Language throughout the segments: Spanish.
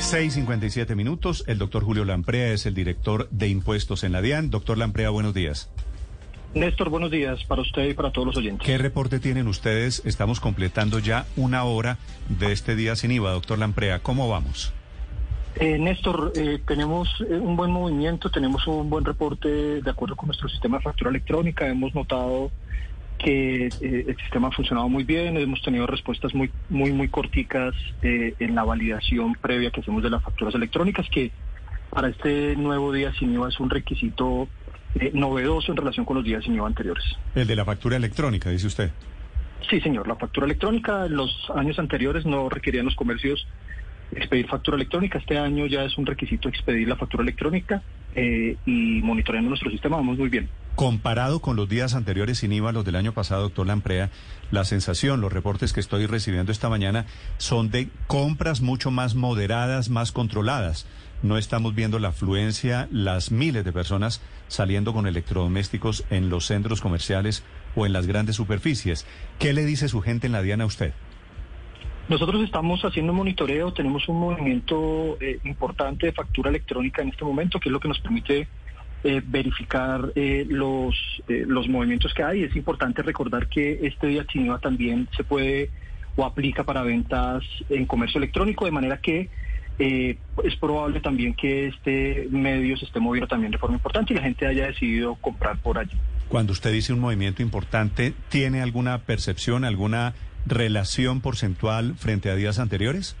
6.57 minutos. El doctor Julio Lamprea es el director de impuestos en la DIAN. Doctor Lamprea, buenos días. Néstor, buenos días para usted y para todos los oyentes. ¿Qué reporte tienen ustedes? Estamos completando ya una hora de este día sin IVA. Doctor Lamprea, ¿cómo vamos? Eh, Néstor, eh, tenemos eh, un buen movimiento, tenemos un buen reporte de acuerdo con nuestro sistema de factura electrónica. Hemos notado que eh, el sistema ha funcionado muy bien, hemos tenido respuestas muy, muy, muy corticas eh, en la validación previa que hacemos de las facturas electrónicas, que para este nuevo día sin IVA es un requisito eh, novedoso en relación con los días sin IVA anteriores. El de la factura electrónica, dice usted. Sí, señor, la factura electrónica en los años anteriores no requerían los comercios expedir factura electrónica. Este año ya es un requisito expedir la factura electrónica eh, y monitoreando nuestro sistema vamos muy bien. Comparado con los días anteriores sin IVA, los del año pasado, doctor Lamprea, la sensación, los reportes que estoy recibiendo esta mañana son de compras mucho más moderadas, más controladas. No estamos viendo la afluencia, las miles de personas saliendo con electrodomésticos en los centros comerciales o en las grandes superficies. ¿Qué le dice su gente en la Diana a usted? Nosotros estamos haciendo monitoreo, tenemos un movimiento eh, importante de factura electrónica en este momento, que es lo que nos permite eh, verificar eh, los, eh, los movimientos que hay. Es importante recordar que este día Chiniva también se puede o aplica para ventas en comercio electrónico, de manera que eh, es probable también que este medio se esté moviendo también de forma importante y la gente haya decidido comprar por allí. Cuando usted dice un movimiento importante, ¿tiene alguna percepción, alguna relación porcentual frente a días anteriores?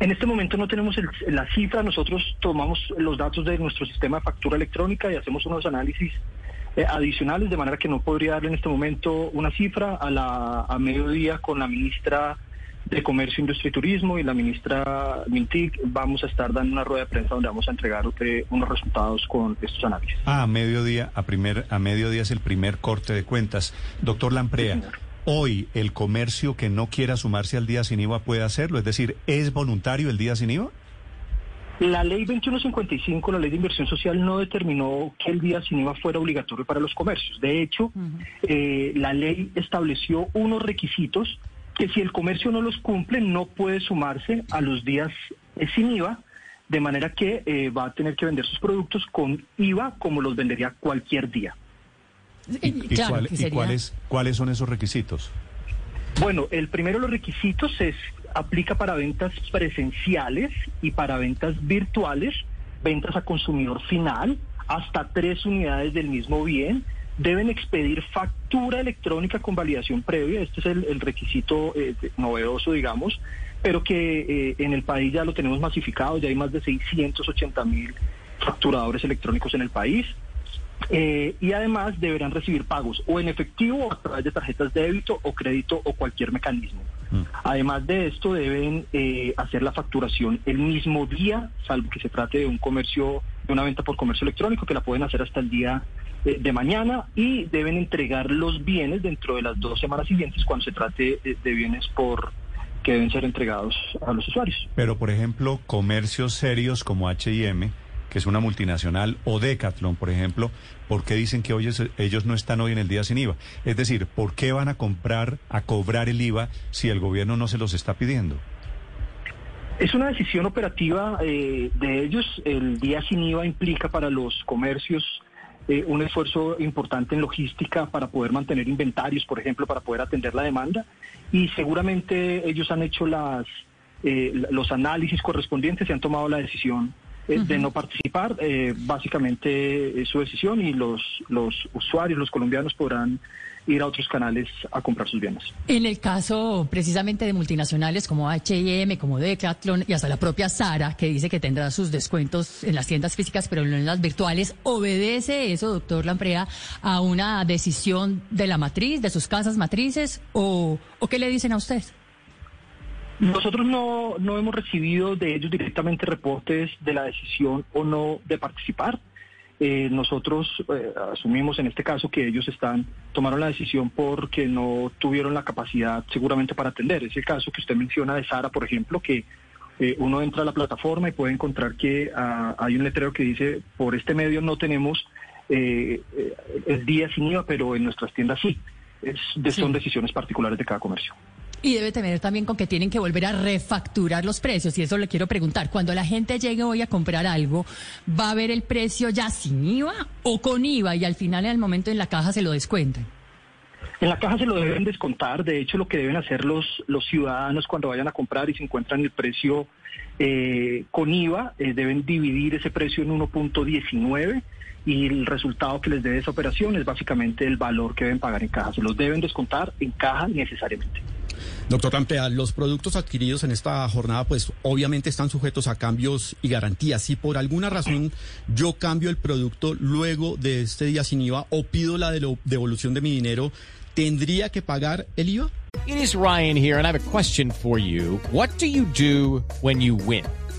En este momento no tenemos el- la cifra, nosotros tomamos los datos de nuestro sistema de factura electrónica y hacemos unos análisis eh, adicionales, de manera que no podría darle en este momento una cifra. A, la, a mediodía con la ministra de Comercio, Industria y Turismo y la ministra Mintic vamos a estar dando una rueda de prensa donde vamos a entregar eh, unos resultados con estos análisis. Ah, a mediodía, a primer, a mediodía es el primer corte de cuentas. Doctor Lamprea, Sí. Hoy el comercio que no quiera sumarse al día sin IVA puede hacerlo, es decir, ¿es voluntario el día sin IVA? La ley 2155, la ley de inversión social, no determinó que el día sin IVA fuera obligatorio para los comercios. De hecho, eh, la ley estableció unos requisitos que si el comercio no los cumple, no puede sumarse a los días eh, sin IVA, de manera que eh, va a tener que vender sus productos con IVA como los vendería cualquier día. ¿Y, y Claro, cuál- que y sería- cuáles, cuáles son esos requisitos? Bueno, el primero de los requisitos es aplica para ventas presenciales y para ventas virtuales, ventas a consumidor final, hasta tres unidades del mismo bien. Deben expedir factura electrónica con validación previa, este es el, el requisito eh, novedoso, digamos, pero que eh, en el país ya lo tenemos masificado, ya hay más de 680 mil facturadores electrónicos en el país. Eh, y además deberán recibir pagos o en efectivo o a través de tarjetas de débito o crédito o cualquier mecanismo. Además de esto deben eh, hacer la facturación el mismo día, salvo que se trate de un comercio, de una venta por comercio electrónico, que la pueden hacer hasta el día eh, de mañana y deben entregar los bienes dentro de las dos semanas siguientes cuando se trate eh, de bienes por que deben ser entregados a los usuarios. Pero, por ejemplo, comercios serios como H&M, que es una multinacional, o Decathlon, por ejemplo, ¿por qué dicen que hoy es- ellos no están hoy en el día sin IVA? Es decir, ¿por qué van a comprar, a cobrar el IVA si el gobierno no se los está pidiendo? Es una decisión operativa eh, de ellos. El día sin IVA implica para los comercios eh, un esfuerzo importante en logística para poder mantener inventarios, por ejemplo, para poder atender la demanda. Y seguramente ellos han hecho las, eh, los análisis correspondientes y han tomado la decisión eh, de no participar. Eh, básicamente es su decisión y los, los usuarios, los colombianos podrán ir a otros canales a comprar sus bienes. En el caso precisamente de multinacionales como H&M, como Decathlon y hasta la propia Sara, que dice que tendrá sus descuentos en las tiendas físicas pero no en las virtuales, ¿obedece eso, doctor Lamprea, a una decisión de la matriz, de sus casas matrices o, o qué le dicen a usted? Nosotros no, no hemos recibido de ellos directamente reportes de la decisión o no de participar. Eh, nosotros eh, asumimos en este caso que ellos están tomaron la decisión porque no tuvieron la capacidad seguramente para atender. Es el caso que usted menciona de Sara, por ejemplo, que eh, uno entra a la plataforma y puede encontrar que ah, hay un letrero que dice por este medio no tenemos el día sin IVA, pero en nuestras tiendas sí. Es, de, Son decisiones particulares de cada comercio. Y debe tener también con que tienen que volver a refacturar los precios. Y eso le quiero preguntar. Cuando la gente llegue hoy a comprar algo, ¿va a ver el precio ya sin IVA o con IVA? Y al final, en el momento en la caja, se lo descuentan. En la caja se lo deben descontar. De hecho, lo que deben hacer los, los ciudadanos cuando vayan a comprar y se encuentran el precio eh, con IVA, eh, deben dividir ese precio en 1.19 y el resultado que les dé esa operación es básicamente el valor que deben pagar en caja. Se los deben descontar en caja necesariamente. Doctor Rampea, los productos adquiridos en esta jornada, pues obviamente están sujetos a cambios y garantías. Si por alguna razón yo cambio el producto luego de este día sin IVA o pido la devolución de mi dinero, ¿tendría que pagar el IVA? It is Ryan here, and I have a question for you. What do you do when you win?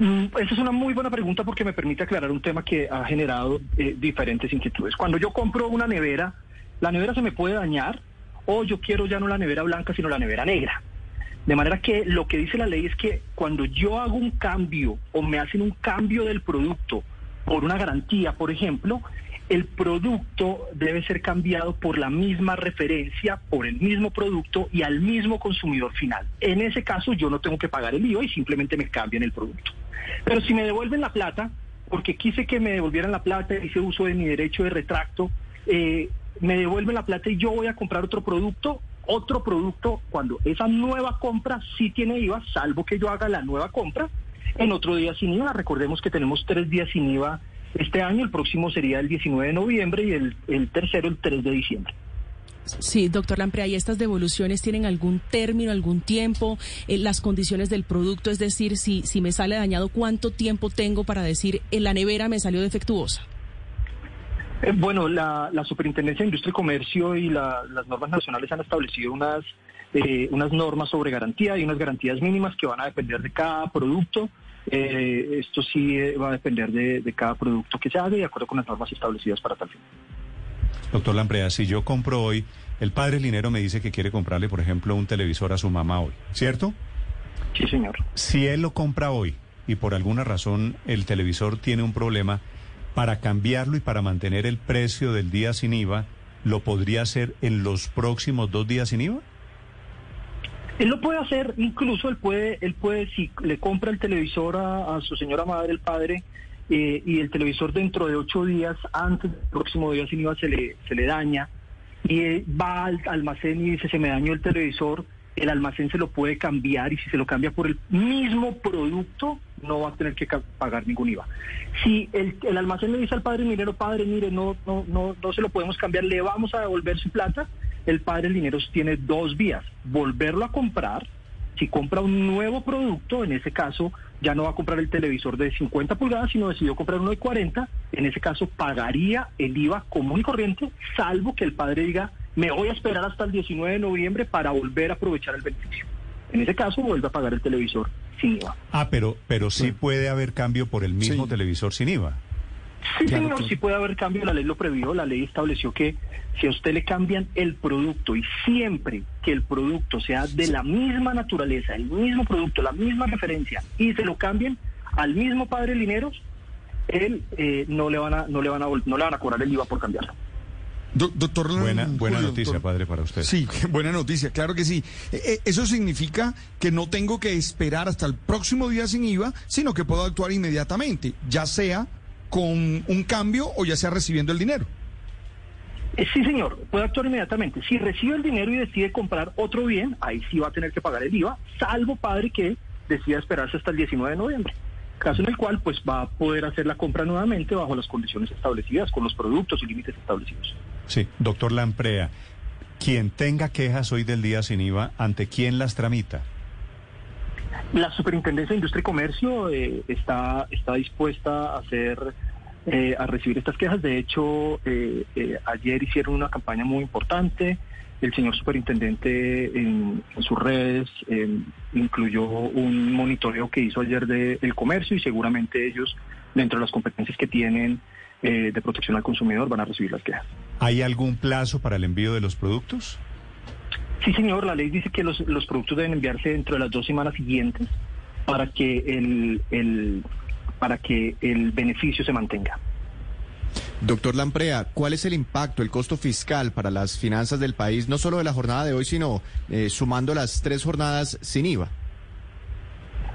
Mm, esa es una muy buena pregunta porque me permite aclarar un tema que ha generado eh, diferentes inquietudes. Cuando yo compro una nevera, la nevera se me puede dañar o yo quiero ya no la nevera blanca, sino la nevera negra. De manera que lo que dice la ley es que cuando yo hago un cambio o me hacen un cambio del producto por una garantía, por ejemplo, el producto debe ser cambiado por la misma referencia, por el mismo producto y al mismo consumidor final. En ese caso yo no tengo que pagar el IVA y simplemente me cambian el producto. Pero si me devuelven la plata, porque quise que me devolvieran la plata, hice uso de mi derecho de retracto, eh, me devuelven la plata y yo voy a comprar otro producto, otro producto, cuando esa nueva compra sí tiene IVA, salvo que yo haga la nueva compra, en otro día sin IVA. Recordemos que tenemos tres días sin IVA este año, el próximo sería el 19 de noviembre y el, el tercero el 3 de diciembre. Sí, doctor Lamprea, ¿y estas devoluciones tienen algún término, algún tiempo? Eh, las condiciones del producto, es decir, si, si me sale dañado, ¿cuánto tiempo tengo para decir en la nevera me salió defectuosa? Eh, bueno, la, Superintendencia de Industria y Comercio y las normas nacionales han establecido unas, eh, unas normas sobre garantía y unas garantías mínimas que van a depender de cada producto. Esto sí va a depender de, de cada producto que se haga y de acuerdo con las normas establecidas para tal fin. Doctor Lamprea, si yo compro hoy, el padre Linero me dice que quiere comprarle, por ejemplo, un televisor a su mamá hoy, ¿cierto? Sí, señor. Si él lo compra hoy y por alguna razón el televisor tiene un problema, para cambiarlo y para mantener el precio del día sin IVA, ¿lo podría hacer en los próximos dos días sin IVA? Él lo puede hacer, incluso él puede, él puede, si le compra el televisor a, su señora madre, el padre, eh, y el televisor dentro de ocho días, antes del próximo día sin IVA, se le, se le daña y eh, va al almacén y dice se me dañó el televisor, el almacén se lo puede cambiar y si se lo cambia por el mismo producto no va a tener que pagar ningún IVA. Si el, el almacén le dice al padre minero, padre, mire, no, no, no, no se lo podemos cambiar, le vamos a devolver su plata, el padre dinero tiene dos vías, volverlo a comprar, si compra un nuevo producto, en ese caso ya no va a comprar el televisor de 50 pulgadas, sino decidió comprar uno de 40, en ese caso pagaría el IVA común y corriente, salvo que el padre diga, me voy a esperar hasta el 19 de noviembre para volver a aprovechar el beneficio. En ese caso vuelve a pagar el televisor sin IVA. Ah, pero, pero sí puede haber cambio por el mismo televisor sin IVA. Sí, señor, sí puede haber cambio, la ley lo previó, la ley estableció que si a usted le cambian el producto y siempre que el producto sea de la misma naturaleza, el mismo producto, la misma referencia y se lo cambien al mismo padre Lineros, él eh, no le van a no le van a no le van a cobrar el IVA por cambiarlo. Do- doctor Buena, buena Julio, noticia, doctor. padre, para usted. Sí, buena noticia, claro que sí. Eh, eh, eso significa que no tengo que esperar hasta el próximo día sin IVA, sino que puedo actuar inmediatamente, ya sea con un cambio o ya sea recibiendo el dinero. Eh, Sí, señor, puede actuar inmediatamente. Si recibe el dinero y decide comprar otro bien, ahí sí va a tener que pagar el IVA, salvo padre que decida esperarse hasta el 19 de noviembre. Caso en el cual, pues va a poder hacer la compra nuevamente bajo las condiciones establecidas, con los productos y límites establecidos. Sí, doctor Lamprea, quien tenga quejas hoy del día sin IVA, ¿ante quién las tramita? La Superintendencia de Industria y Comercio eh, está, está dispuesta a hacer eh, a recibir estas quejas. De hecho, eh, eh, ayer hicieron una campaña muy importante. El señor superintendente en, sus redes eh, incluyó un monitoreo que hizo ayer del comercio y seguramente ellos, dentro de las competencias que tienen eh, de protección al consumidor, van a recibir las quejas. ¿Hay algún plazo para el envío de los productos? Sí, señor, la ley dice que los, los productos deben enviarse dentro de las dos semanas siguientes para que el, el, para que el beneficio se mantenga. Doctor Lamprea, ¿cuál es el impacto, el costo fiscal para las finanzas del país, no solo de la jornada de hoy, sino eh, sumando las tres jornadas sin IVA?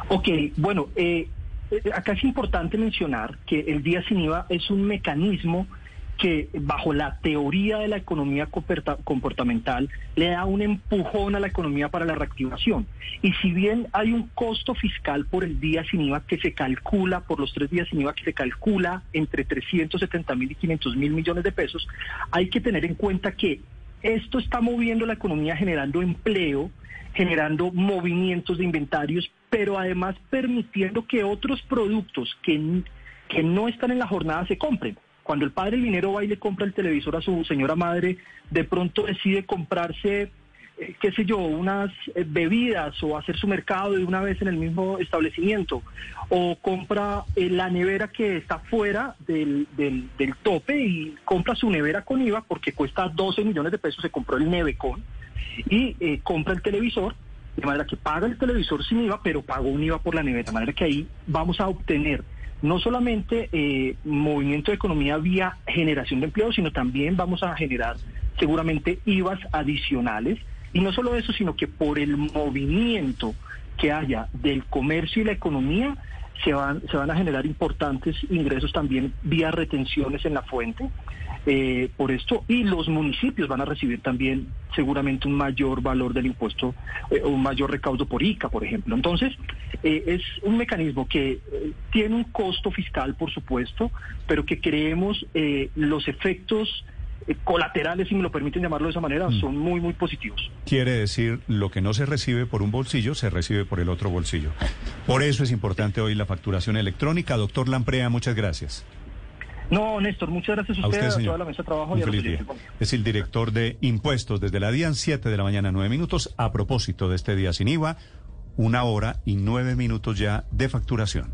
Ok, bueno, eh, eh, acá es importante mencionar que el día sin IVA es un mecanismo que bajo la teoría de la economía comporta- comportamental le da un empujón a la economía para la reactivación. Y si bien hay un costo fiscal por el día sin IVA que se calcula, por los tres días sin IVA que se calcula entre 370 mil y 500 mil millones de pesos, hay que tener en cuenta que esto está moviendo la economía generando empleo, generando movimientos de inventarios, pero además permitiendo que otros productos que, que no están en la jornada se compren. Cuando el padre dinero va y le compra el televisor a su señora madre, de pronto decide comprarse, eh, qué sé yo, unas eh, bebidas o hacer su mercado de una vez en el mismo establecimiento, o compra eh, la nevera que está fuera del, del, del tope y compra su nevera con IVA porque cuesta 12 millones de pesos, se compró el Nevecon y compra el televisor, de manera que paga el televisor sin IVA, pero pagó un IVA por la nevera, de manera que ahí vamos a obtener no solamente eh, movimiento de economía vía generación de empleo, sino también vamos a generar seguramente IVAs adicionales. Y no solo eso, sino que por el movimiento que haya del comercio y la economía, se van, se van a generar importantes ingresos también vía retenciones en la fuente. eh, por esto y los municipios van a recibir también seguramente un mayor valor del impuesto eh, o un mayor recaudo por ICA, por ejemplo. Entonces, eh, es un mecanismo que eh, tiene un costo fiscal, por supuesto, pero que creemos eh, los efectos colaterales, si me lo permiten llamarlo de esa manera, son muy, muy positivos. Quiere decir, lo que no se recibe por un bolsillo, se recibe por el otro bolsillo. Por eso es importante hoy la facturación electrónica. Doctor Lamprea, muchas gracias. No, Néstor, muchas gracias a A usted, usted, a señor. toda la mesa de trabajo Un y a feliz. Es el director de impuestos desde la DIAN, 7 de la mañana, 9 minutos. A propósito de este día sin IVA, una hora y nueve minutos ya de facturación.